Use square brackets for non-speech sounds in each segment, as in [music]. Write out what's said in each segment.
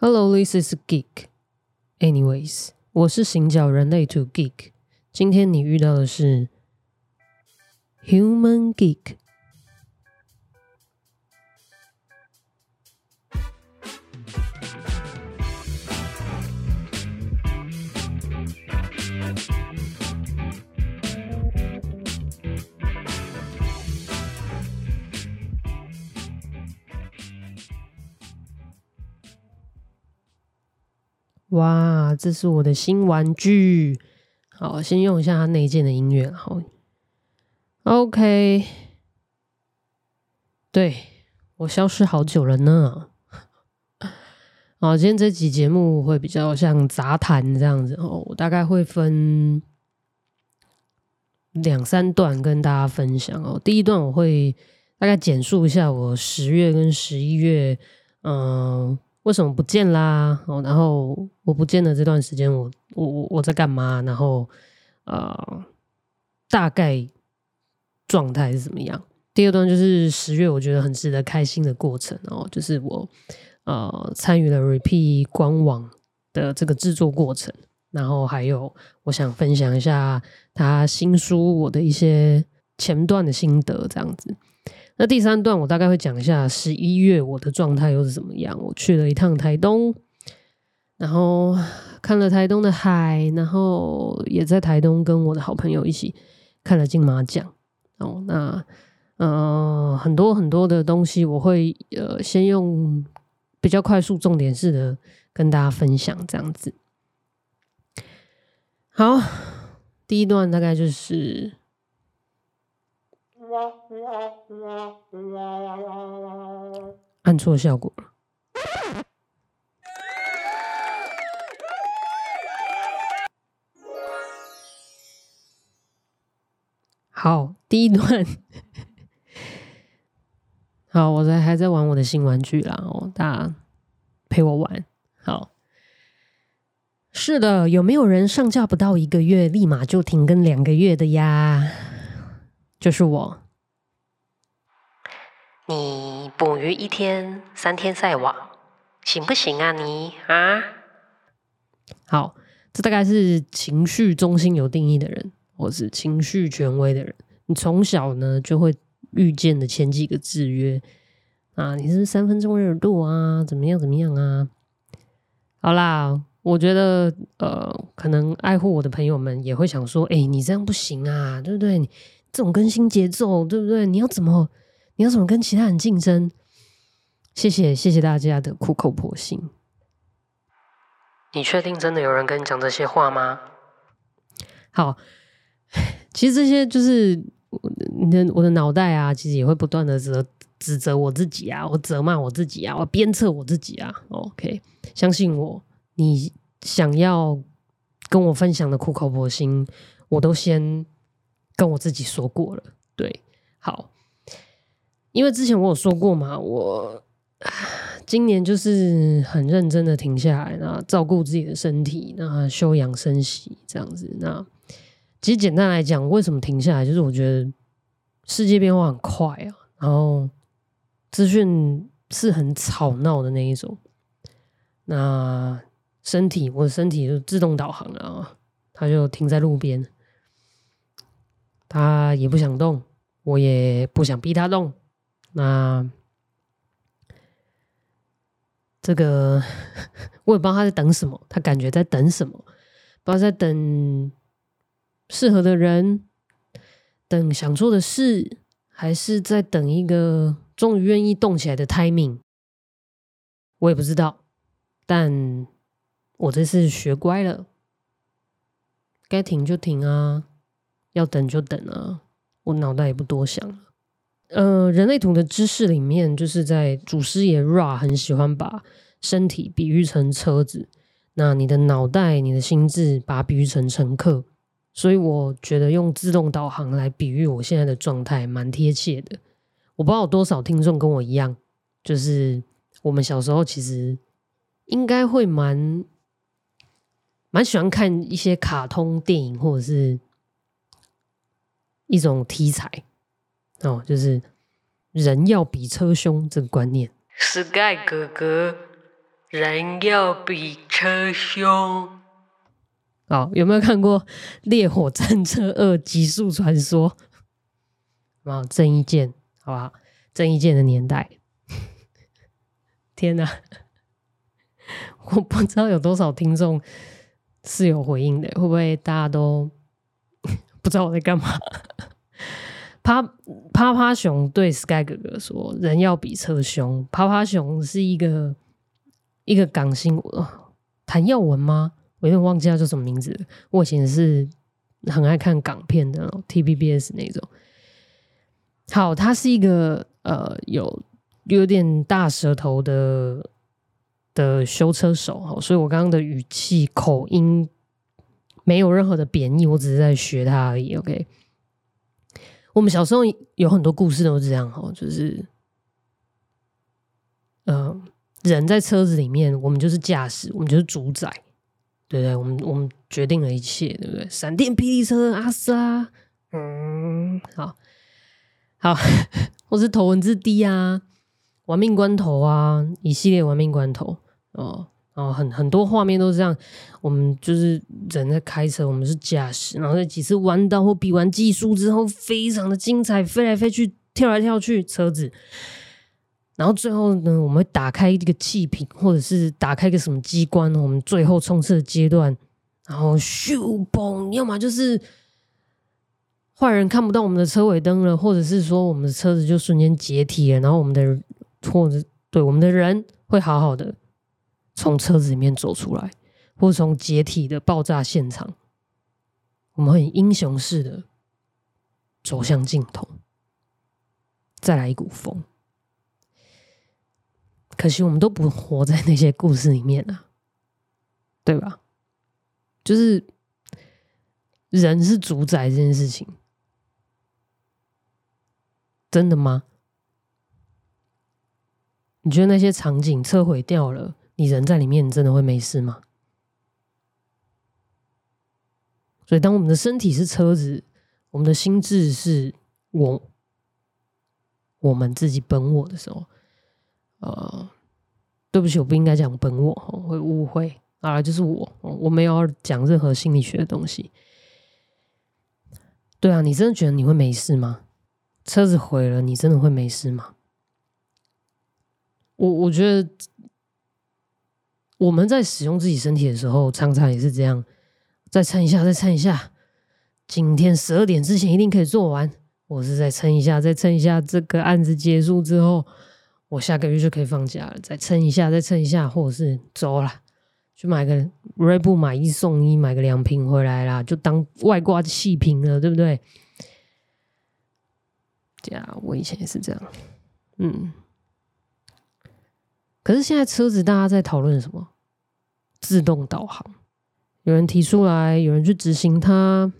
Hello, this is Geek. Anyways，我是行脚人类 To Geek。今天你遇到的是 Human Geek。 哇，这是我的新玩具。好，先用一下它内建的音乐。好，OK。对我消失好久了呢。好，今天这集节目会比较像杂谈这样子哦。我大概会分两三段跟大家分享哦。第一段我会大概简述一下我十月跟十一月，嗯。为什么不见啦？哦，然后我不见的这段时间，我我我我在干嘛？然后呃，大概状态是怎么样？第二段就是十月，我觉得很值得开心的过程哦，就是我呃参与了 Repeat 官网的这个制作过程，然后还有我想分享一下他新书我的一些前段的心得，这样子。那第三段我大概会讲一下十一月我的状态又是怎么样。我去了一趟台东，然后看了台东的海，然后也在台东跟我的好朋友一起看了金马奖。哦，那呃很多很多的东西，我会呃先用比较快速、重点式的跟大家分享这样子。好，第一段大概就是。按错效果了。好，第一段。[laughs] 好，我在还在玩我的新玩具啦，哦，大家陪我玩。好，是的，有没有人上架不到一个月，立马就停更两个月的呀？就是我。你捕鱼一天三天晒网，行不行啊？你啊？好，这大概是情绪中心有定义的人，或是情绪权威的人。你从小呢就会遇见的前几个制约啊，你是三分钟热度啊，怎么样怎么样啊？好啦，我觉得呃，可能爱护我的朋友们也会想说，哎，你这样不行啊，对不对？这种更新节奏，对不对？你要怎么？你要怎么跟其他人竞争？谢谢谢谢大家的苦口婆心。你确定真的有人跟你讲这些话吗？好，其实这些就是你的我的脑袋啊，其实也会不断的责指责我自己啊，我责骂我自己啊，我鞭策我自己啊。OK，相信我，你想要跟我分享的苦口婆心，我都先跟我自己说过了。对，好。因为之前我有说过嘛，我今年就是很认真的停下来，那照顾自己的身体，那休养生息这样子。那其实简单来讲，为什么停下来，就是我觉得世界变化很快啊，然后资讯是很吵闹的那一种。那身体，我的身体就自动导航了啊，它就停在路边，他也不想动，我也不想逼他动。那这个 [laughs] 我也不知道他在等什么，他感觉在等什么，不知道在等适合的人，等想做的事，还是在等一个终于愿意动起来的 timing。我也不知道，但我这次学乖了，该停就停啊，要等就等啊，我脑袋也不多想了。呃，人类图的知识里面，就是在祖师爷 Ra 很喜欢把身体比喻成车子，那你的脑袋、你的心智把它比喻成乘客，所以我觉得用自动导航来比喻我现在的状态蛮贴切的。我不知道有多少听众跟我一样，就是我们小时候其实应该会蛮蛮喜欢看一些卡通电影，或者是一种题材。哦，就是人要比车凶这个观念。Sky 哥哥，人要比车凶。哦，有没有看过《烈火战车二：极速传说》？啊，郑伊健，好不好？郑伊健的年代，[laughs] 天哪！我不知道有多少听众是有回应的，会不会大家都不知道我在干嘛？[laughs] 趴趴趴熊对 Sky 哥哥说：“人要比车凶。”趴趴熊是一个一个港星，谭耀文吗？我有点忘记他叫什么名字。我以前是很爱看港片的，TVBS 那种。好，他是一个呃有有点大舌头的的修车手哈，所以我刚刚的语气口音没有任何的贬义，我只是在学他而已。OK，我们小时候有很多故事都是这样哈，就是嗯，人在车子里面，我们就是驾驶，我们就是主宰。对不对，我们我们决定了一切，对不对？闪电霹雳车，阿萨，嗯，好，好，[laughs] 或是头文字 D 啊，玩命关头啊，一系列玩命关头哦，哦，很很多画面都是这样。我们就是人在开车，我们是驾驶，然后在几次弯道或比完技术之后，非常的精彩，飞来飞去，跳来跳去，车子。然后最后呢，我们会打开一个气瓶，或者是打开一个什么机关，我们最后冲刺的阶段，然后咻嘣，要么就是坏人看不到我们的车尾灯了，或者是说我们的车子就瞬间解体了，然后我们的或者对我们的人会好好的从车子里面走出来，或从解体的爆炸现场，我们很英雄式的走向镜头，再来一股风。可惜我们都不活在那些故事里面啊，对吧？就是人是主宰这件事情，真的吗？你觉得那些场景车毁掉了，你人在里面，你真的会没事吗？所以，当我们的身体是车子，我们的心智是我我们自己本我的时候。呃，对不起，我不应该讲本我，会误会啊，就是我，我没有讲任何心理学的东西。对啊，你真的觉得你会没事吗？车子毁了，你真的会没事吗？我我觉得我们在使用自己身体的时候，常常也是这样，再撑一下，再撑一下，今天十二点之前一定可以做完。我是再撑一下，再撑一下，这个案子结束之后。我下个月就可以放假了，再撑一下，再撑一下，或者是走了，去买个锐步买一送一，买个两瓶回来啦，就当外挂气瓶了，对不对？这样，我以前也是这样，嗯。可是现在车子大家在讨论什么？自动导航，有人提出来，有人去执行它，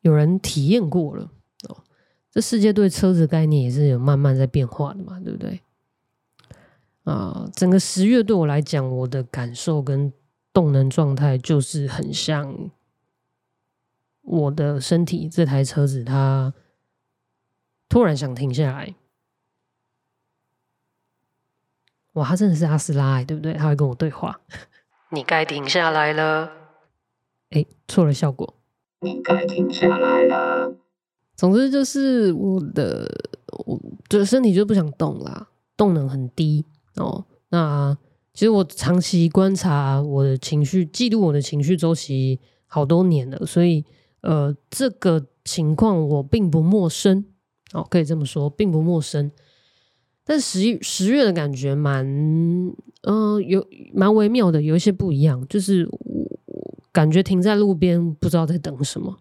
有人体验过了哦。这世界对车子概念也是有慢慢在变化的嘛，对不对？啊，整个十月对我来讲，我的感受跟动能状态就是很像我的身体。这台车子它突然想停下来，哇，他真的是阿斯拉，对不对？他会跟我对话。你该停下来了。哎，错了，效果。你该停下来了。总之就是我的，我的身体就不想动啦，动能很低。哦，那其实我长期观察我的情绪，记录我的情绪周期好多年了，所以呃，这个情况我并不陌生。哦，可以这么说，并不陌生。但十一十月的感觉蛮，嗯，有蛮微妙的，有一些不一样，就是我感觉停在路边，不知道在等什么。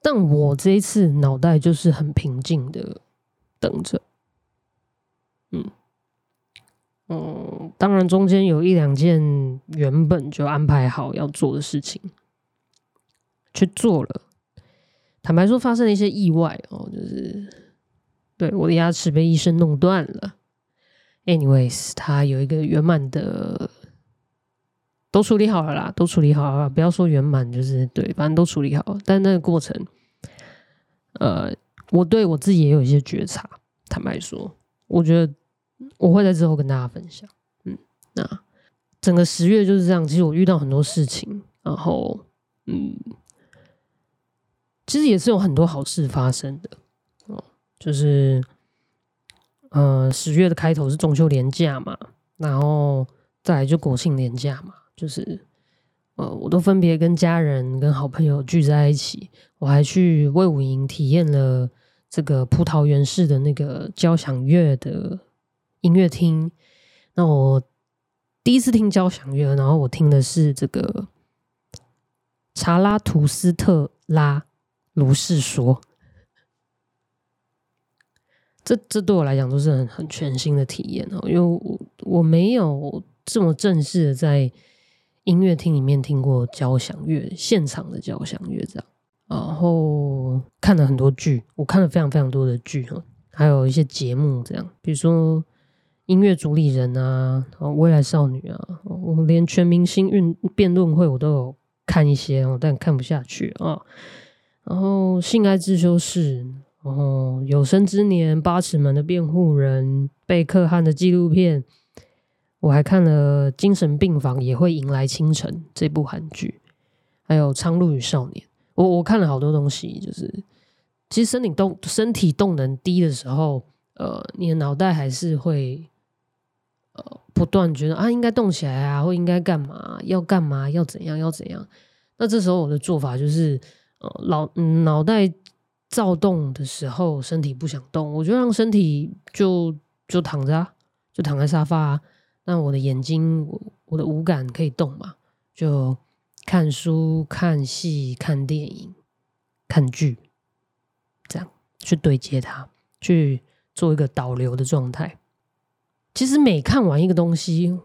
但我这一次脑袋就是很平静的等着，嗯。嗯，当然，中间有一两件原本就安排好要做的事情，去做了。坦白说，发生了一些意外哦，就是对我的牙齿被医生弄断了。Anyways，他有一个圆满的，都处理好了啦，都处理好了。不要说圆满，就是对，反正都处理好。但那个过程，呃，我对我自己也有一些觉察。坦白说，我觉得。我会在之后跟大家分享，嗯，那整个十月就是这样。其实我遇到很多事情，然后嗯，其实也是有很多好事发生的。就是呃，十月的开头是中秋连假嘛，然后再来就国庆连假嘛，就是呃，我都分别跟家人跟好朋友聚在一起，我还去魏武营体验了这个葡萄园式的那个交响乐的音乐厅。那我第一次听交响乐，然后我听的是这个查拉图斯特拉如是说，这这对我来讲都是很很全新的体验哦，因为我我没有这么正式的在音乐厅里面听过交响乐现场的交响乐这样，然后看了很多剧，我看了非常非常多的剧哈，还有一些节目这样，比如说。音乐主理人啊，未来少女啊，我连全明星运辩论会我都有看一些哦，但看不下去啊。然后性爱自修室，然后有生之年八尺门的辩护人贝克汉的纪录片，我还看了精神病房也会迎来清晨这部韩剧，还有苍鹭与少年，我我看了好多东西，就是其实身体动身体动能低的时候，呃，你的脑袋还是会。不断觉得啊，应该动起来啊，或应该干嘛，要干嘛，要怎样，要怎样。那这时候我的做法就是，呃，脑脑袋躁动的时候，身体不想动，我就让身体就就躺着，就躺在沙发。那我的眼睛，我的五感可以动嘛？就看书、看戏、看电影、看剧，这样去对接它，去做一个导流的状态。其实每看完一个东西，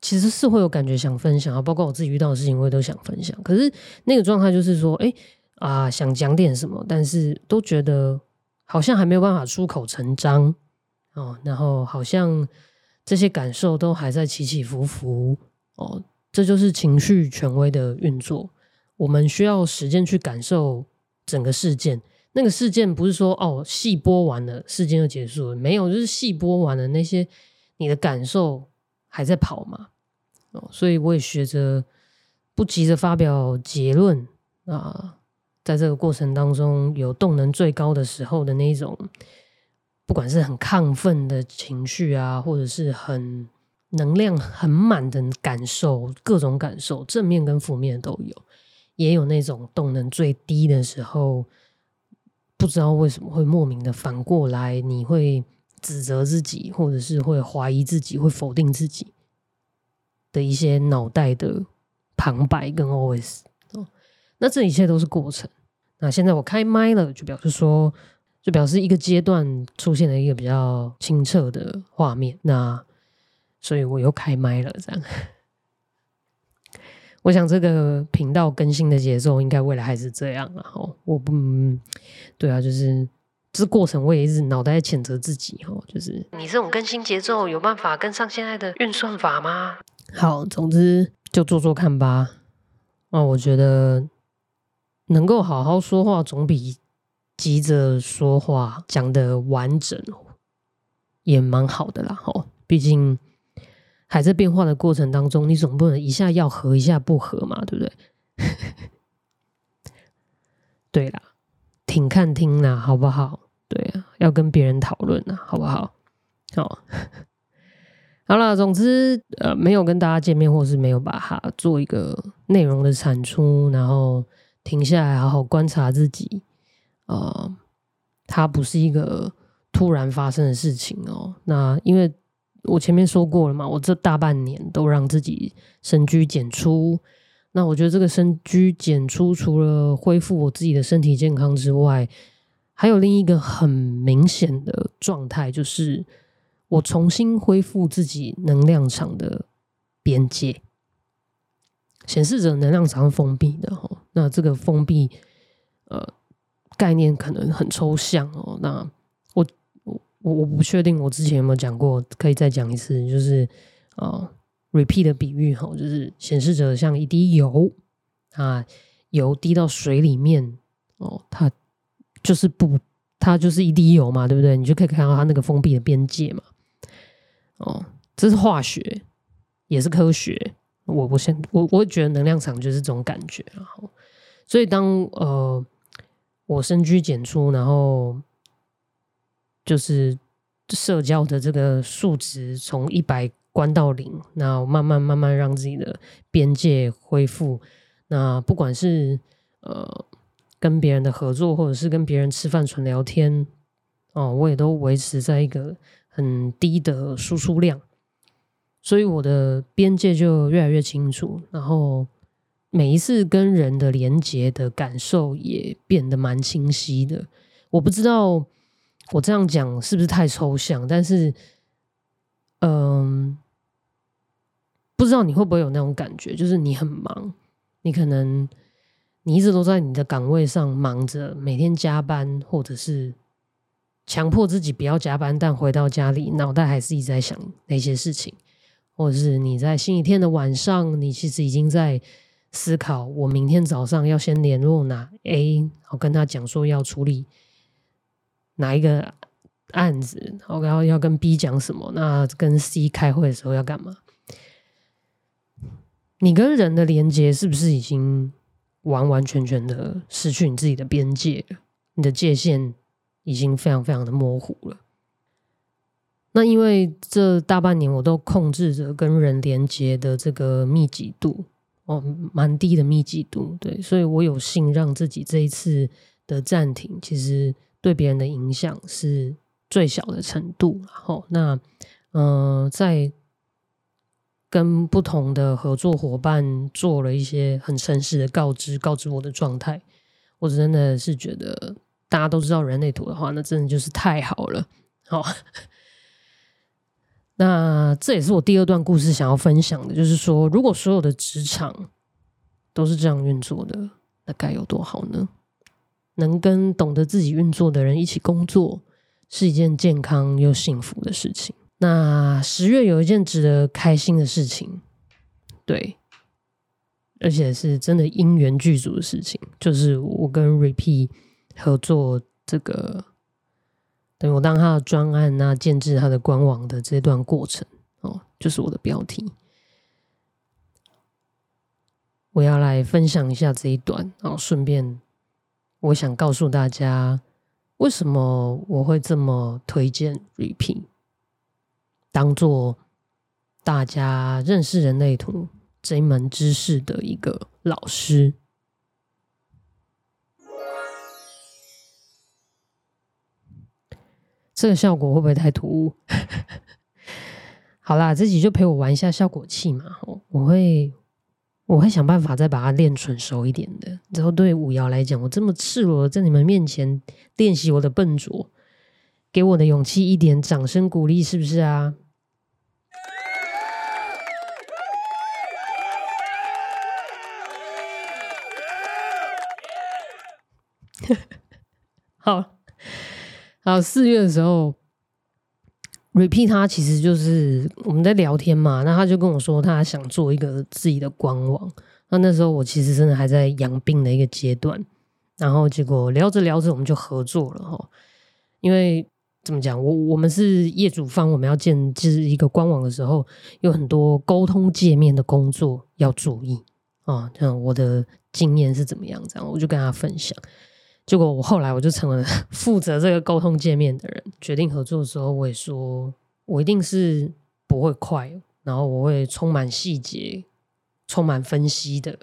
其实是会有感觉想分享啊，包括我自己遇到的事情，我也都想分享。可是那个状态就是说，哎啊，想讲点什么，但是都觉得好像还没有办法出口成章哦，然后好像这些感受都还在起起伏伏哦，这就是情绪权威的运作。我们需要时间去感受整个事件。那个事件不是说哦，戏播完了，事件就结束了，没有，就是戏播完了那些。你的感受还在跑嘛？哦，所以我也学着不急着发表结论啊，在这个过程当中，有动能最高的时候的那种，不管是很亢奋的情绪啊，或者是很能量很满的感受，各种感受，正面跟负面都有，也有那种动能最低的时候，不知道为什么会莫名的反过来，你会。指责自己，或者是会怀疑自己，会否定自己的一些脑袋的旁白跟 OS 哦，那这一切都是过程。那现在我开麦了，就表示说，就表示一个阶段出现了一个比较清澈的画面。那所以我又开麦了，这样。我想这个频道更新的节奏应该未来还是这样。然后我不，对啊，就是。这过程我也一直脑袋在谴责自己哦，就是你这种更新节奏有办法跟上现在的运算法吗？好，总之就做做看吧。那我觉得能够好好说话，总比急着说话讲的完整也蛮好的啦。吼，毕竟还在变化的过程当中，你总不能一下要和一下不和嘛，对不对？[laughs] 对啦，听看听啦，好不好？对啊，要跟别人讨论啊，好不好？[laughs] 好，好了，总之呃，没有跟大家见面，或是没有把它做一个内容的产出，然后停下来好好观察自己，呃，它不是一个突然发生的事情哦。那因为我前面说过了嘛，我这大半年都让自己深居简出，那我觉得这个深居简出，除了恢复我自己的身体健康之外，还有另一个很明显的状态，就是我重新恢复自己能量场的边界，显示着能量场封闭的哈。那这个封闭，呃，概念可能很抽象哦。那我我我不确定我之前有没有讲过，可以再讲一次，就是啊，repeat 的比喻哈，就是显示着像一滴油啊，油滴到水里面哦，它。就是不，它就是一滴油嘛，对不对？你就可以看到它那个封闭的边界嘛。哦，这是化学，也是科学我我现我我觉得能量场就是这种感觉，然后所以当呃我深居简出，然后就是社交的这个数值从一百关到零，那慢慢慢慢让自己的边界恢复。那不管是呃跟别人的合作，或者是跟别人吃饭纯聊天，哦，我也都维持在一个很低的输出量。所以我的边界就越来越清楚，然后每一次跟人的连接的感受也变得蛮清晰的。我不知道我这样讲是不是太抽象，但是，嗯，不知道你会不会有那种感觉，就是你很忙，你可能你一直都在你的岗位上忙着，每天加班，或者是强迫自己不要加班，但回到家里脑袋还是一直在想那些事情。或者是你在星期天的晚上，你其实已经在思考，我明天早上要先联络哪 A，我跟他讲说要处理哪一个案子，然后要跟 B 讲什么，那跟 C 开会的时候要干嘛？你跟人的连接是不是已经完完全全的失去你自己的边界？你的界限已经非常非常的模糊了。那因为这大半年我都控制着跟人连接的这个密集度哦，蛮低的密集度，对，所以我有幸让自己这一次的暂停，其实对别人的影响是最小的程度。然后，那嗯，在跟不同的合作伙伴做了一些很诚实的告知，告知我的状态，我真的是觉得大家都知道人类图的话，那真的就是太好了，好。那这也是我第二段故事想要分享的，就是说，如果所有的职场都是这样运作的，那该有多好呢？能跟懂得自己运作的人一起工作，是一件健康又幸福的事情。那十月有一件值得开心的事情，对，而且是真的因缘具足的事情，就是我跟 Repeat 合作这个。等我当他的专案那建制他的官网的这段过程哦，就是我的标题。我要来分享一下这一段，然后顺便我想告诉大家，为什么我会这么推荐 Repeat，当做大家认识人类图这一门知识的一个老师。这个效果会不会太突兀？[laughs] 好啦，自己就陪我玩一下效果器嘛。我会，我会想办法再把它练纯熟一点的。然后对五瑶来讲，我这么赤裸在你们面前练习我的笨拙，给我的勇气一点掌声鼓励，是不是啊？[laughs] 好。然后四月的时候，repeat 他其实就是我们在聊天嘛，那他就跟我说他想做一个自己的官网。那那时候我其实真的还在养病的一个阶段，然后结果聊着聊着我们就合作了哈。因为怎么讲，我我们是业主方，我们要建就是一个官网的时候，有很多沟通界面的工作要注意啊。这样我的经验是怎么样？这样我就跟他分享。结果我后来我就成了 [laughs] 负责这个沟通界面的人。决定合作的时候，我也说我一定是不会快，然后我会充满细节、充满分析的，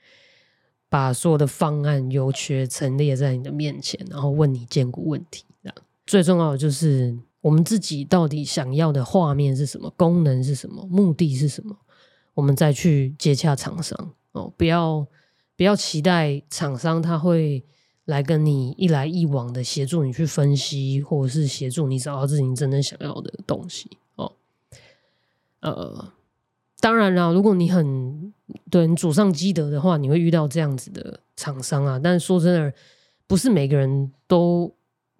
[laughs] 把所有的方案优缺陈列在你的面前，然后问你兼顾问题。这样最重要的就是我们自己到底想要的画面是什么，功能是什么，目的是什么，我们再去接洽厂商哦。不要不要期待厂商他会。来跟你一来一往的协助你去分析，或者是协助你找到自己真正想要的东西哦。呃，当然了，如果你很对你祖上积德的话，你会遇到这样子的厂商啊。但说真的，不是每个人都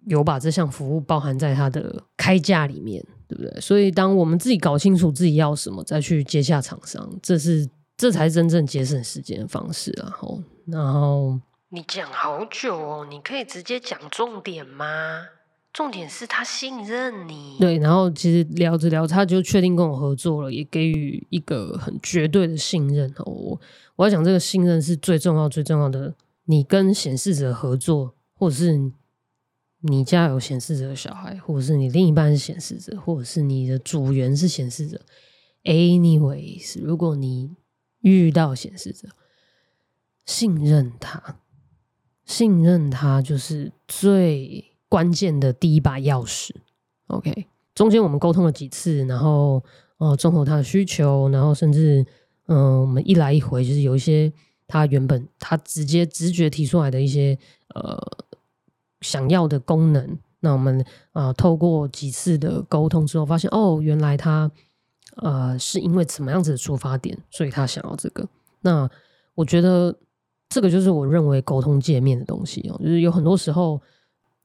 有把这项服务包含在他的开价里面，对不对？所以，当我们自己搞清楚自己要什么，再去接下厂商，这是这才真正节省时间的方式啊。后，然后。你讲好久哦，你可以直接讲重点吗？重点是他信任你。对，然后其实聊着聊，他就确定跟我合作了，也给予一个很绝对的信任。我我要讲这个信任是最重要、最重要的。你跟显示者合作，或者是你家有显示者的小孩，或者是你另一半是显示者，或者是你的组员是显示者。Anyways，如果你遇到显示者，信任他，信任他就是最关键的第一把钥匙。OK，中间我们沟通了几次，然后哦，综合他的需求，然后甚至嗯，我们一来一回，就是有一些。他原本他直接直觉提出来的一些呃想要的功能，那我们啊透过几次的沟通之后，发现哦，原来他呃是因为什么样子的出发点，所以他想要这个。那我觉得这个就是我认为沟通界面的东西哦，就是有很多时候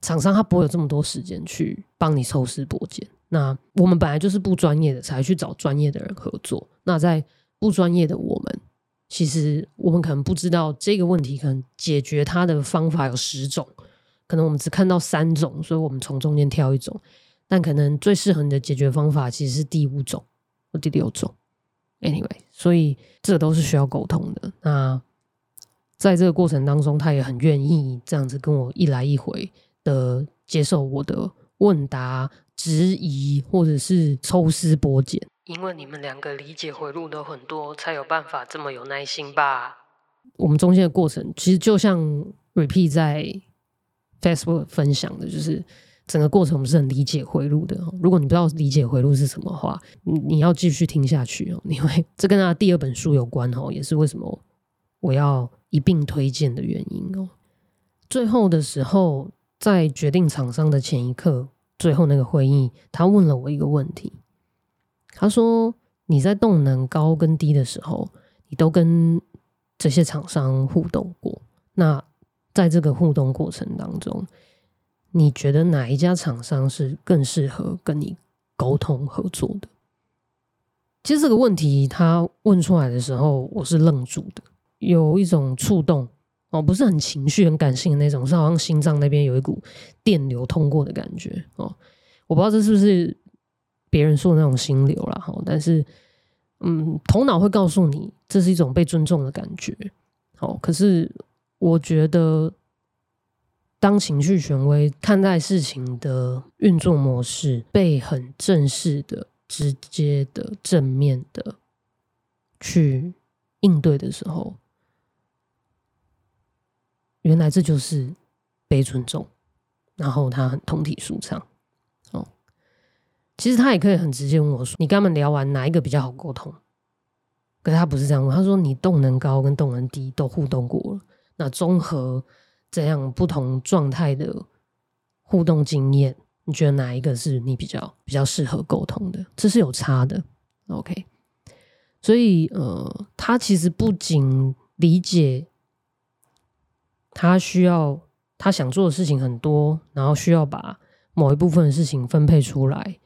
厂商他不会有这么多时间去帮你抽丝剥茧。那我们本来就是不专业的，才去找专业的人合作。那在不专业的我们。其实我们可能不知道这个问题，可能解决它的方法有十种，可能我们只看到三种，所以我们从中间挑一种。但可能最适合你的解决方法其实是第五种或第六种。Anyway，所以这都是需要沟通的。那在这个过程当中，他也很愿意这样子跟我一来一回的接受我的问答、质疑，或者是抽丝剥茧。因为你们两个理解回路都很多，才有办法这么有耐心吧。我们中间的过程，其实就像 Repeat 在 Facebook 分享的，就是整个过程我们是很理解回路的。如果你不知道理解回路是什么话，你你要继续听下去哦，因为这跟他第二本书有关哦，也是为什么我要一并推荐的原因哦。最后的时候，在决定厂商的前一刻，最后那个会议，他问了我一个问题。他说：“你在动能高跟低的时候，你都跟这些厂商互动过。那在这个互动过程当中，你觉得哪一家厂商是更适合跟你沟通合作的？”其实这个问题他问出来的时候，我是愣住的，有一种触动哦，不是很情绪、很感性的那种，是好像心脏那边有一股电流通过的感觉哦。我不知道这是不是。别人说的那种心流了哈，但是，嗯，头脑会告诉你这是一种被尊重的感觉。哦，可是我觉得，当情绪权威看待事情的运作模式被很正式的、直接的、正面的去应对的时候，原来这就是被尊重，然后他很通体舒畅。哦其实他也可以很直接问我说：“你跟他们聊完哪一个比较好沟通？”可是他不是这样问，他说：“你动能高跟动能低都互动过了，那综合这样不同状态的互动经验，你觉得哪一个是你比较比较适合沟通的？这是有差的。”OK，所以呃，他其实不仅理解他需要他想做的事情很多，然后需要把某一部分的事情分配出来。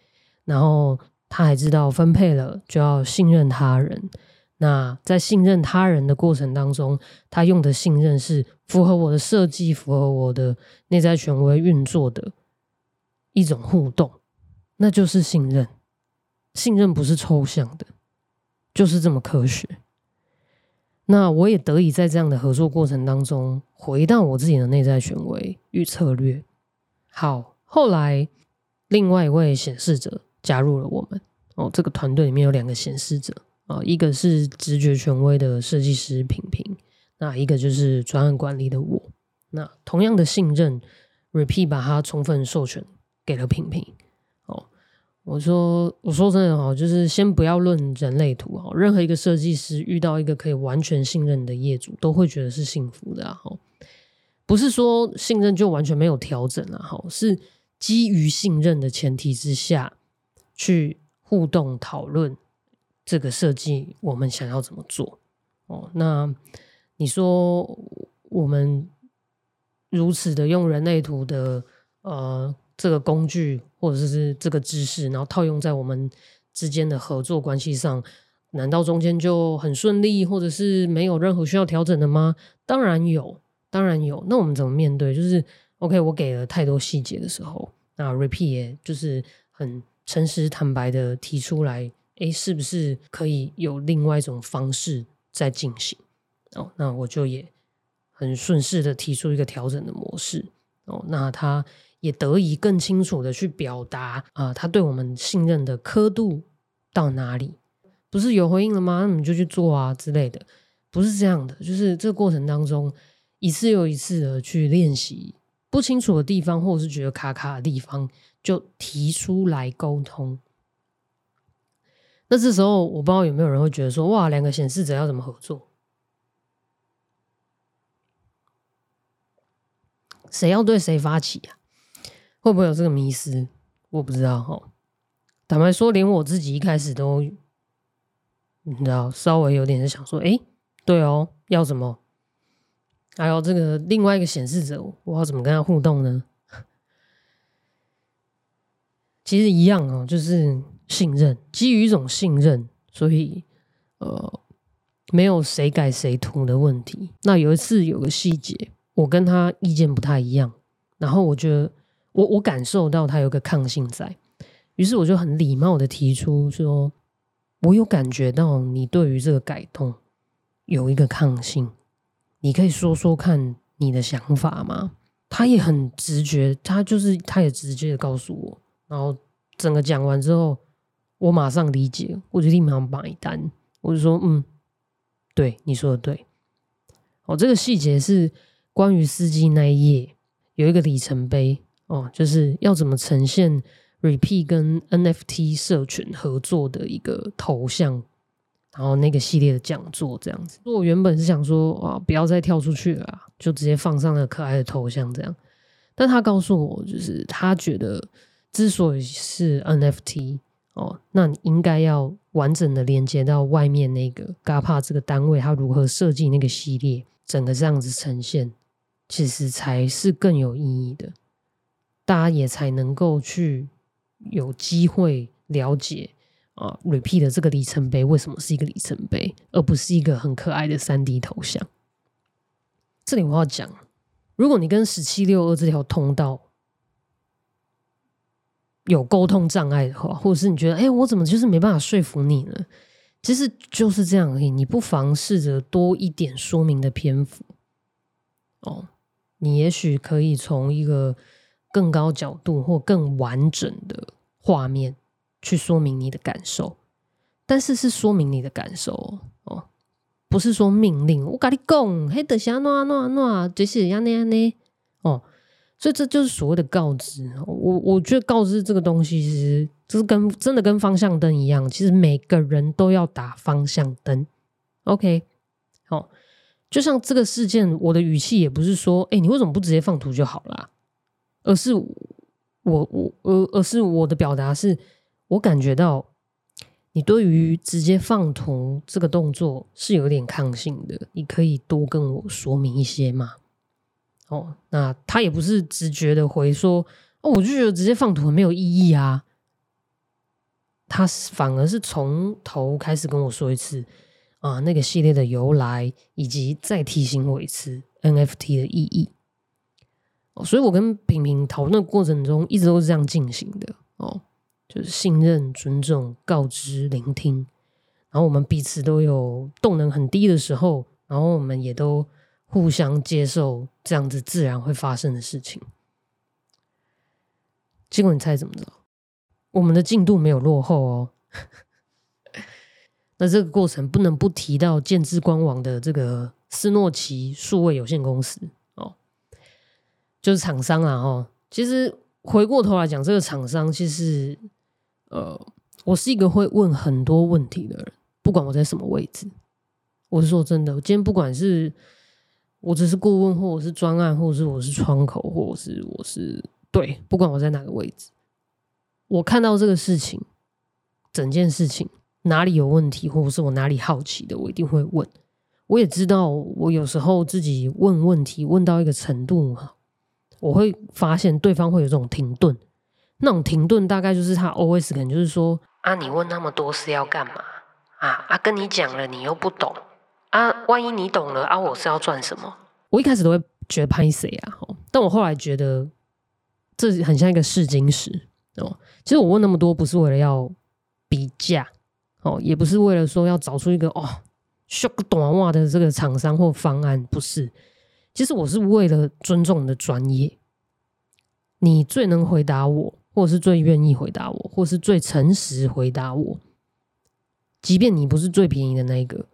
然后他还知道分配了就要信任他人。那在信任他人的过程当中，他用的信任是符合我的设计、符合我的内在权威运作的一种互动，那就是信任。信任不是抽象的，就是这么科学。那我也得以在这样的合作过程当中，回到我自己的内在权威与策略。好，后来另外一位显示者。加入了我们哦，这个团队里面有两个显示者啊，一个是直觉权威的设计师平平，那一个就是专案管理的我。那同样的信任，repeat 把它充分授权给了平平。我说我说真的哦，就是先不要论人类图哦，任何一个设计师遇到一个可以完全信任的业主，都会觉得是幸福的哈。不是说信任就完全没有调整了哈，是基于信任的前提之下。去互动讨论这个设计，我们想要怎么做？哦，那你说我们如此的用人类图的呃这个工具或者是这个知识，然后套用在我们之间的合作关系上，难道中间就很顺利，或者是没有任何需要调整的吗？当然有，当然有。那我们怎么面对？就是 OK，我给了太多细节的时候。那 repeat 也就是很诚实坦白的提出来，哎，是不是可以有另外一种方式在进行？哦，那我就也很顺势的提出一个调整的模式。哦，那他也得以更清楚的去表达啊，他对我们信任的刻度到哪里？不是有回应了吗？那你就去做啊之类的，不是这样的。就是这个过程当中，一次又一次的去练习。不清楚的地方，或者是觉得卡卡的地方，就提出来沟通。那这时候，我不知道有没有人会觉得说：“哇，两个显示者要怎么合作？谁要对谁发起啊？会不会有这个迷失？我不知道哈。坦白说，连我自己一开始都，你知道，稍微有点想说：“哎，对哦，要什么？”还有这个另外一个显示者，我要怎么跟他互动呢？其实一样哦，就是信任，基于一种信任，所以呃，没有谁改谁图的问题。那有一次有个细节，我跟他意见不太一样，然后我觉得我我感受到他有个抗性在，于是我就很礼貌的提出说，我有感觉到你对于这个改动有一个抗性。你可以说说看你的想法吗？他也很直觉，他就是他也直接的告诉我，然后整个讲完之后，我马上理解，我就立马买单。我就说，嗯，对，你说的对。哦，这个细节是关于司机那一页有一个里程碑哦，就是要怎么呈现 Repeat 跟 NFT 社群合作的一个头像。然后那个系列的讲座这样子，我原本是想说啊，不要再跳出去了，就直接放上了可爱的头像这样。但他告诉我，就是他觉得之所以是 NFT 哦，那你应该要完整的连接到外面那个 GAPA 这个单位，它如何设计那个系列，整个这样子呈现，其实才是更有意义的。大家也才能够去有机会了解。啊，repeat 的这个里程碑为什么是一个里程碑，而不是一个很可爱的三 D 头像？这里我要讲，如果你跟十七六二这条通道有沟通障碍的话，或者是你觉得，哎，我怎么就是没办法说服你呢？其实就是这样而已。你不妨试着多一点说明的篇幅。哦，你也许可以从一个更高角度或更完整的画面。去说明你的感受，但是是说明你的感受哦，不是说命令。我跟你讲，黑的想哪哪哪，就是要那样呢哦。所以这就是所谓的告知。我我觉得告知这个东西，其实就是跟真的跟方向灯一样，其实每个人都要打方向灯。OK，好，就像这个事件，我的语气也不是说，哎，你为什么不直接放图就好了？而是我我而而是我的表达是。我感觉到你对于直接放图这个动作是有点抗性的，你可以多跟我说明一些吗？哦，那他也不是直觉的回说，哦，我就觉得直接放图很没有意义啊。他反而是从头开始跟我说一次啊，那个系列的由来，以及再提醒我一次 NFT 的意义。所以我跟平平讨论的过程中，一直都是这样进行的哦。就是信任、尊重、告知、聆听，然后我们彼此都有动能很低的时候，然后我们也都互相接受这样子自然会发生的事情。结果你猜怎么着？我们的进度没有落后哦。[laughs] 那这个过程不能不提到建制官网的这个斯诺奇数位有限公司，就是厂商啊哦。其实回过头来讲，这个厂商其实。呃，我是一个会问很多问题的人，不管我在什么位置。我是说真的，今天不管是我只是顾问，或者是专案，或者是我是窗口，或者是我是对，不管我在哪个位置，我看到这个事情，整件事情哪里有问题，或者是我哪里好奇的，我一定会问。我也知道，我有时候自己问问题问到一个程度，我会发现对方会有这种停顿。那种停顿大概就是他 OS 可能就是说啊，你问那么多是要干嘛啊？啊，跟你讲了你又不懂啊，万一你懂了啊，我是要赚什么？我一开始都会觉得拍谁啊，但我后来觉得这很像一个试金石哦。其实我问那么多，不是为了要比价哦，也不是为了说要找出一个哦，秀个短袜的这个厂商或方案，不是。其实我是为了尊重你的专业，你最能回答我，或者是最愿意回答我，或是最诚实回答我，即便你不是最便宜的那一个，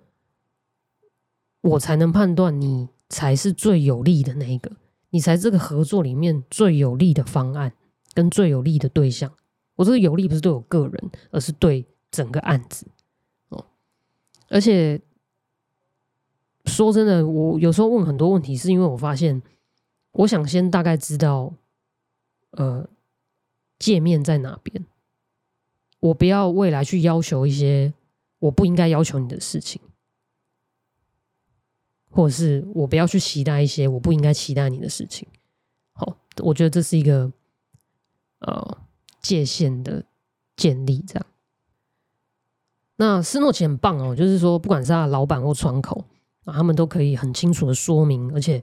我才能判断你才是最有利的那一个。你才这个合作里面最有利的方案跟最有利的对象。我这个有利不是对我个人，而是对整个案子哦。而且说真的，我有时候问很多问题，是因为我发现，我想先大概知道，呃，界面在哪边。我不要未来去要求一些我不应该要求你的事情。或者是我不要去期待一些我不应该期待你的事情。好，我觉得这是一个呃界限的建立，这样。那斯诺奇很棒哦，就是说不管是他的老板或窗口，他们都可以很清楚的说明，而且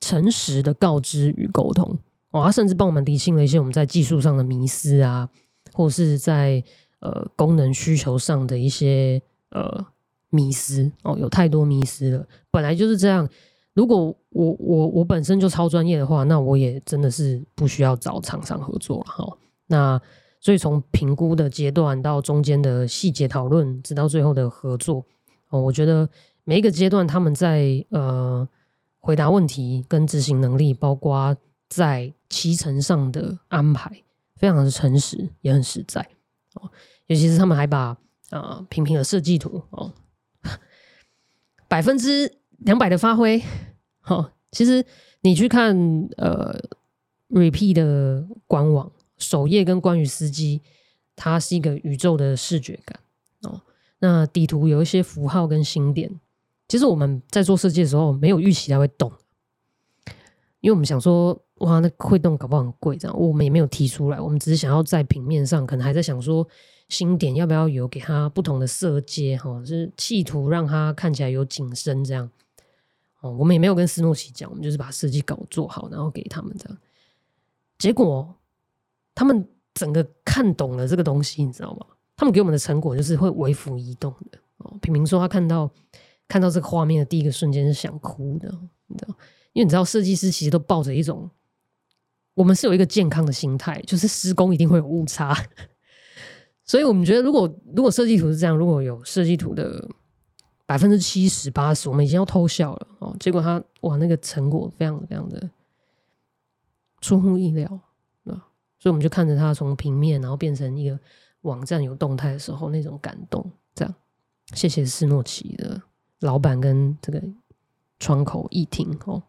诚实的告知与沟通。哦，他甚至帮我们理清了一些我们在技术上的迷思啊，或是在呃功能需求上的一些呃。迷失哦，有太多迷失了。本来就是这样。如果我我我本身就超专业的话，那我也真的是不需要找厂商合作了哈。那所以从评估的阶段到中间的细节讨论，直到最后的合作哦，我觉得每一个阶段他们在呃回答问题跟执行能力，包括在骑乘上的安排，非常的诚实，也很实在哦。尤其是他们还把啊平平的设计图哦。百分之两百的发挥，好，其实你去看呃，Repeat 的官网首页跟关于司机，它是一个宇宙的视觉感哦。那底图有一些符号跟星点，其实我们在做设计的时候没有预期它会动，因为我们想说，哇，那会动搞不好很贵，这样我们也没有提出来，我们只是想要在平面上，可能还在想说。新点要不要有给它不同的色阶哈？就是企图让它看起来有景深这样哦。我们也没有跟斯诺奇讲，我们就是把设计稿做好，然后给他们这样。结果他们整个看懂了这个东西，你知道吗？他们给我们的成果就是会微幅移动的哦。平平说他看到看到这个画面的第一个瞬间是想哭的，你知道？因为你知道设计师其实都抱着一种，我们是有一个健康的心态，就是施工一定会有误差。[laughs] 所以我们觉得，如果如果设计图是这样，如果有设计图的百分之七十八十，我们已经要偷笑了哦。结果他哇，那个成果非常非常的出乎意料啊！所以我们就看着他从平面，然后变成一个网站有动态的时候，那种感动。这样，谢谢斯诺奇的老板跟这个窗口一听哦。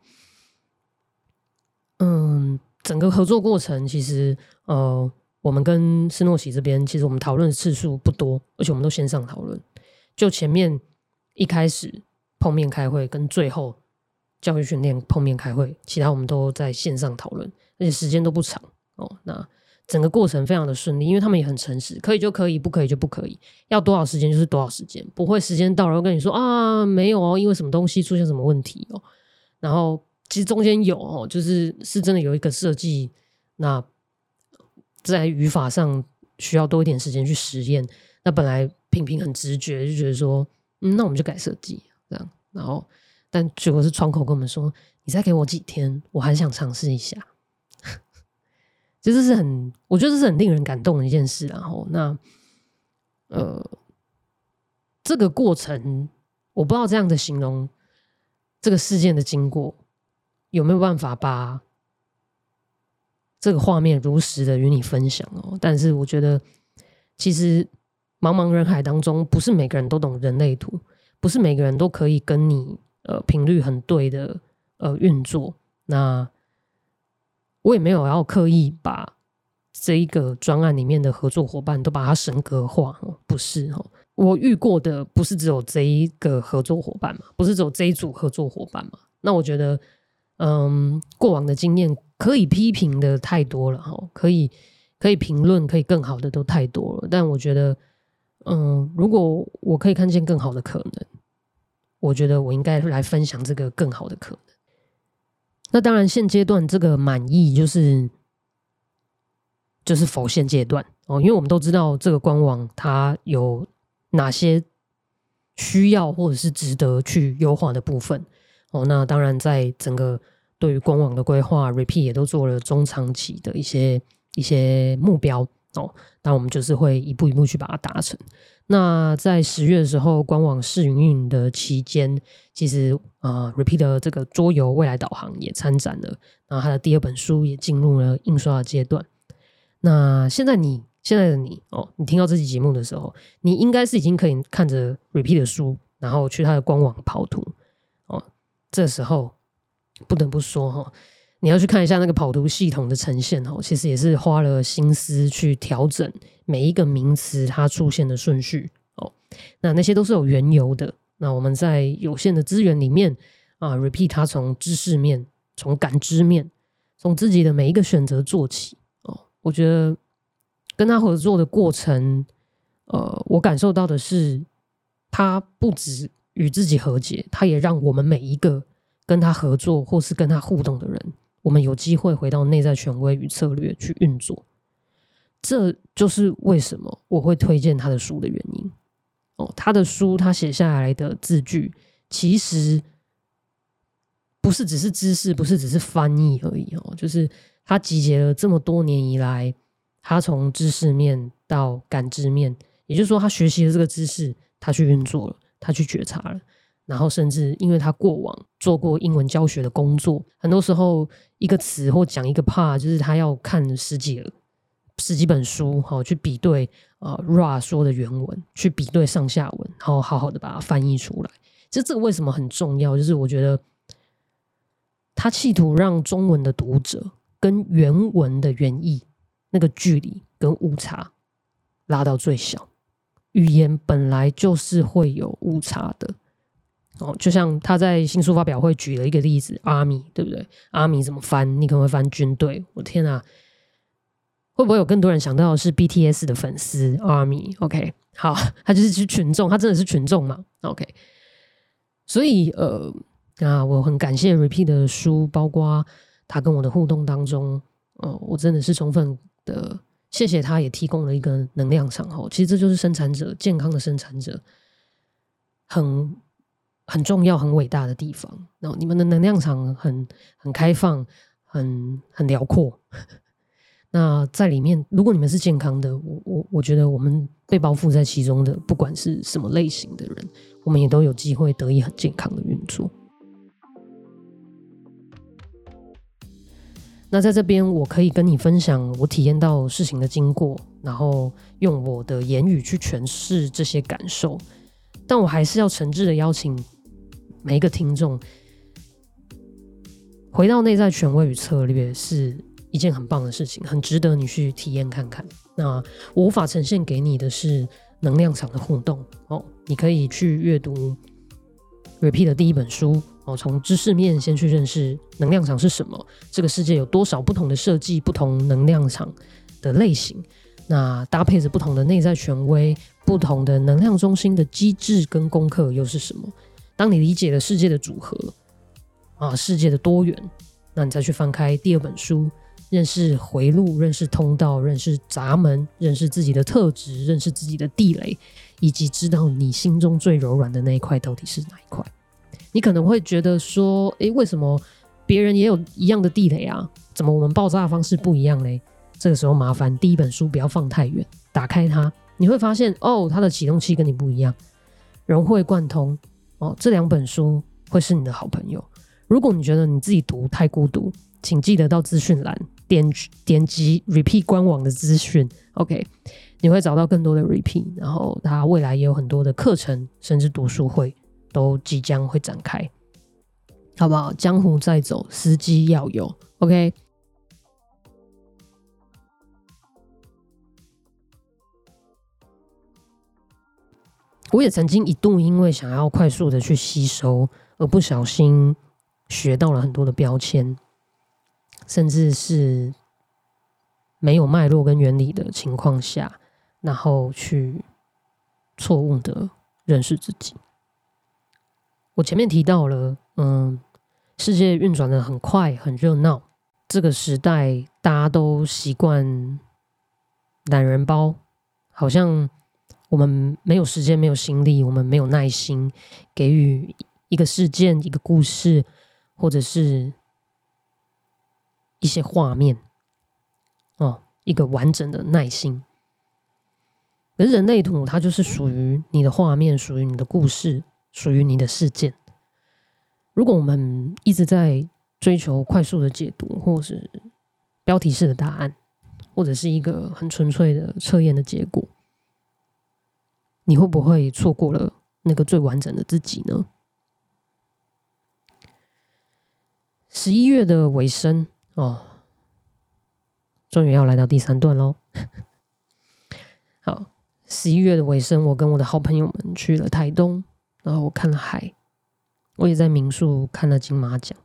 嗯，整个合作过程其实呃。我们跟斯诺奇这边，其实我们讨论次数不多，而且我们都线上讨论。就前面一开始碰面开会，跟最后教育训练碰面开会，其他我们都在线上讨论，而且时间都不长哦。那整个过程非常的顺利，因为他们也很诚实，可以就可以，不可以就不可以，要多少时间就是多少时间，不会时间到了跟你说啊没有哦，因为什么东西出现什么问题哦。然后其实中间有哦，就是是真的有一个设计那。在语法上需要多一点时间去实验。那本来平平很直觉就觉得说，嗯，那我们就改设计这样。然后，但结果是窗口跟我们说，你再给我几天，我还想尝试一下。其实是很，我觉得这是很令人感动的一件事。然后，那呃，这个过程我不知道这样的形容这个事件的经过有没有办法把。这个画面如实的与你分享哦，但是我觉得，其实茫茫人海当中，不是每个人都懂人类图，不是每个人都可以跟你呃频率很对的呃运作。那我也没有要刻意把这一个专案里面的合作伙伴都把它神格化，不是哦，我遇过的不是只有这一个合作伙伴嘛，不是只有这一组合作伙伴嘛。那我觉得，嗯，过往的经验。可以批评的太多了哈，可以可以评论，可以更好的都太多了。但我觉得，嗯，如果我可以看见更好的可能，我觉得我应该来分享这个更好的可能。那当然，现阶段这个满意就是就是否现阶段哦，因为我们都知道这个官网它有哪些需要或者是值得去优化的部分哦。那当然，在整个对于官网的规划，Repeat 也都做了中长期的一些一些目标哦。那我们就是会一步一步去把它达成。那在十月的时候，官网试营运的期间，其实啊，Repeat 的这个桌游未来导航也参展了，然后它的第二本书也进入了印刷的阶段。那现在你现在的你哦，你听到这期节目的时候，你应该是已经可以看着 Repeat 的书，然后去它的官网跑图哦。这时候不得不说哈，你要去看一下那个跑图系统的呈现哦，其实也是花了心思去调整每一个名词它出现的顺序哦。那那些都是有缘由的。那我们在有限的资源里面啊，Repeat 它从知识面、从感知面、从自己的每一个选择做起哦。我觉得跟他合作的过程，呃，我感受到的是，他不止与自己和解，他也让我们每一个跟他合作或是跟他互动的人，我们有机会回到内在权威与策略去运作。这就是为什么我会推荐他的书的原因。哦，他的书他写下来的字句，其实不是只是知识，不是只是翻译而已哦，就是。他集结了这么多年以来，他从知识面到感知面，也就是说，他学习了这个知识，他去运作了，他去觉察了，然后甚至因为他过往做过英文教学的工作，很多时候一个词或讲一个 part，就是他要看十几十几本书，好去比对啊 Ra 说的原文，去比对上下文，然后好好的把它翻译出来。其实这个为什么很重要？就是我觉得他企图让中文的读者。跟原文的原意那个距离跟误差拉到最小，语言本来就是会有误差的哦。就像他在新书发表会举了一个例子，army 对不对阿米怎么翻？你可能会翻军队。我天啊，会不会有更多人想到的是 BTS 的粉丝 army？OK，好，他就是群众，他真的是群众嘛？OK，所以呃啊，我很感谢 Repeat 的书，包括。他跟我的互动当中，哦，我真的是充分的谢谢他，也提供了一个能量场。哦，其实这就是生产者健康的生产者，很很重要、很伟大的地方。然后你们的能量场很很开放，很很辽阔。[laughs] 那在里面，如果你们是健康的，我我我觉得我们被包覆在其中的，不管是什么类型的人，我们也都有机会得以很健康的运作。那在这边，我可以跟你分享我体验到事情的经过，然后用我的言语去诠释这些感受。但我还是要诚挚的邀请每一个听众，回到内在权威与策略是一件很棒的事情，很值得你去体验看看。那我无法呈现给你的是能量场的互动哦，你可以去阅读 Repeat 的第一本书。哦，从知识面先去认识能量场是什么，这个世界有多少不同的设计，不同能量场的类型，那搭配着不同的内在权威，不同的能量中心的机制跟功课又是什么？当你理解了世界的组合，啊，世界的多元，那你再去翻开第二本书，认识回路，认识通道，认识闸门，认识自己的特质，认识自己的地雷，以及知道你心中最柔软的那一块到底是哪一块。你可能会觉得说，诶，为什么别人也有一样的地雷啊？怎么我们爆炸的方式不一样嘞？这个时候麻烦第一本书不要放太远，打开它，你会发现哦，它的启动器跟你不一样，融会贯通哦。这两本书会是你的好朋友。如果你觉得你自己读太孤独，请记得到资讯栏点点击 Repeat 官网的资讯，OK，你会找到更多的 Repeat，然后它未来也有很多的课程，甚至读书会。都即将会展开，好不好？江湖在走，司机要有。OK，我也曾经一度因为想要快速的去吸收，而不小心学到了很多的标签，甚至是没有脉络跟原理的情况下，然后去错误的认识自己。我前面提到了，嗯，世界运转的很快，很热闹。这个时代，大家都习惯懒人包，好像我们没有时间、没有心力，我们没有耐心给予一个事件、一个故事，或者是一些画面，哦，一个完整的耐心。而人类图，它就是属于你的画面，属于你的故事，属于你的事件。如果我们一直在追求快速的解读，或是标题式的答案，或者是一个很纯粹的测验的结果，你会不会错过了那个最完整的自己呢？十一月的尾声哦，终于要来到第三段喽。好。十一月的尾声，我跟我的好朋友们去了台东，然后我看了海，我也在民宿看了金马奖。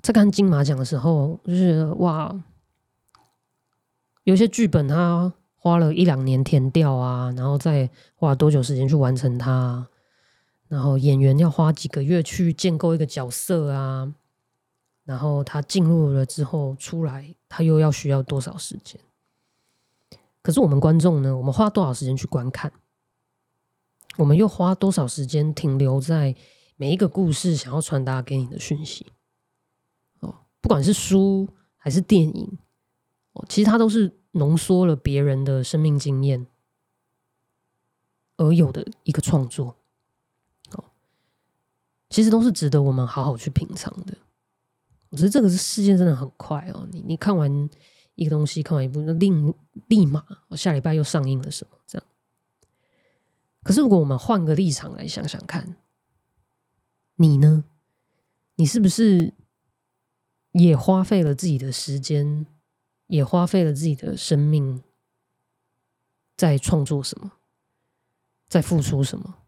在看金马奖的时候，就是哇，有些剧本他花了一两年填掉啊，然后再花多久时间去完成它，然后演员要花几个月去建构一个角色啊，然后他进入了之后出来，他又要需要多少时间？可是我们观众呢？我们花多少时间去观看？我们又花多少时间停留在每一个故事想要传达给你的讯息？哦，不管是书还是电影，哦，其实它都是浓缩了别人的生命经验而有的一个创作。哦，其实都是值得我们好好去品尝的。我觉得这个是事件真的很快哦，你你看完。一个东西看完一部，那立立马我下礼拜又上映了什么？这样。可是如果我们换个立场来想想看，你呢？你是不是也花费了自己的时间，也花费了自己的生命，在创作什么，在付出什么？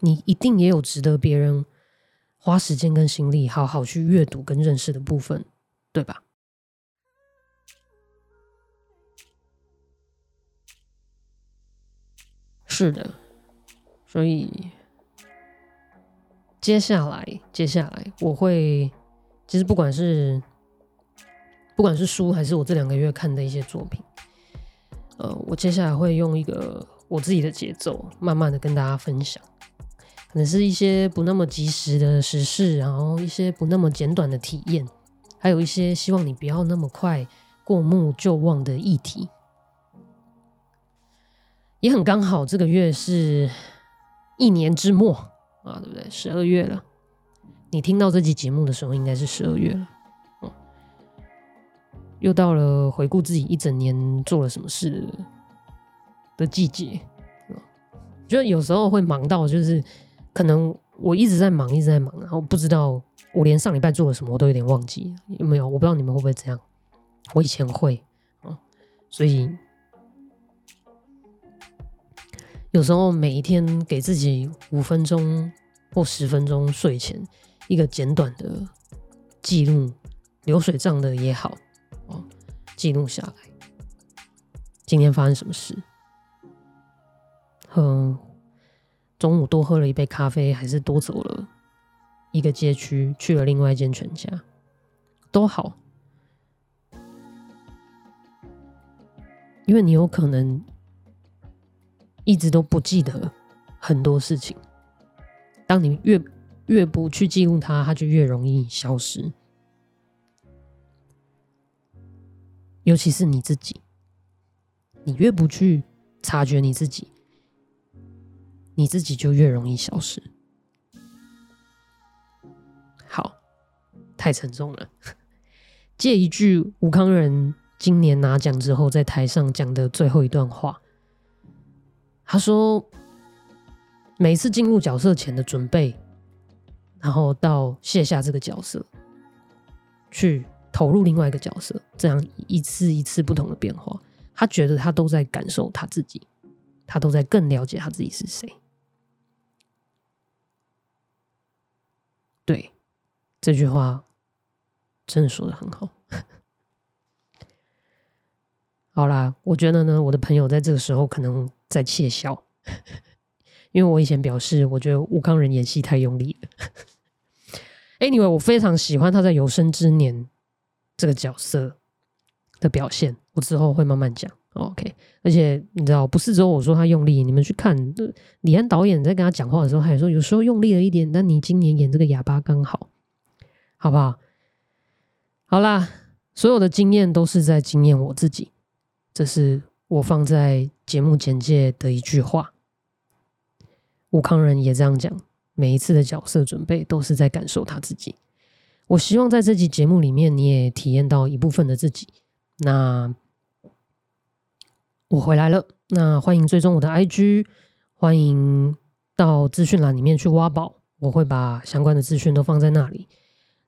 你一定也有值得别人花时间跟心力好好去阅读跟认识的部分，对吧？是的，所以接下来，接下来我会，其实不管是不管是书，还是我这两个月看的一些作品，呃，我接下来会用一个我自己的节奏，慢慢的跟大家分享，可能是一些不那么及时的时事，然后一些不那么简短的体验，还有一些希望你不要那么快过目就忘的议题。也很刚好，这个月是一年之末啊，对不对？十二月了，你听到这期节目的时候，应该是十二月了。又到了回顾自己一整年做了什么事的季节。觉得有时候会忙到，就是可能我一直在忙，一直在忙，然后不知道我连上礼拜做了什么，我都有点忘记。有没有？我不知道你们会不会这样。我以前会啊，所以。有时候每一天给自己五分钟或十分钟睡前一个简短的记录，流水账的也好，记录下来今天发生什么事，和中午多喝了一杯咖啡，还是多走了一个街区去了另外一间全家，都好，因为你有可能。一直都不记得很多事情。当你越越不去记录它，它就越容易消失。尤其是你自己，你越不去察觉你自己，你自己就越容易消失。好，太沉重了。借一句吴康仁今年拿奖之后在台上讲的最后一段话。他说：“每次进入角色前的准备，然后到卸下这个角色，去投入另外一个角色，这样一次一次不同的变化，他觉得他都在感受他自己，他都在更了解他自己是谁。对，这句话真的说的很好。[laughs] 好啦，我觉得呢，我的朋友在这个时候可能。”在窃笑，[laughs] 因为我以前表示，我觉得吴康仁演戏太用力了。[laughs] Anyway，我非常喜欢他在有生之年这个角色的表现，我之后会慢慢讲。OK，而且你知道，不是只有我说他用力，你们去看李安导演在跟他讲话的时候，他也说有时候用力了一点。但你今年演这个哑巴刚好，好不好？好啦，所有的经验都是在经验我自己，这是我放在节目简介的一句话。吴康仁也这样讲，每一次的角色准备都是在感受他自己。我希望在这集节目里面，你也体验到一部分的自己。那。我回来了，那欢迎追踪我的 IG，欢迎到资讯栏里面去挖宝，我会把相关的资讯都放在那里。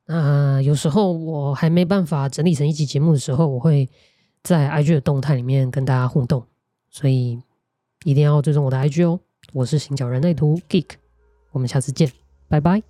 那有时候我还没办法整理成一集节目的时候，我会在 IG 的动态里面跟大家互动，所以一定要追踪我的 IG 哦。我是行脚人类图 Geek，我们下次见，拜拜。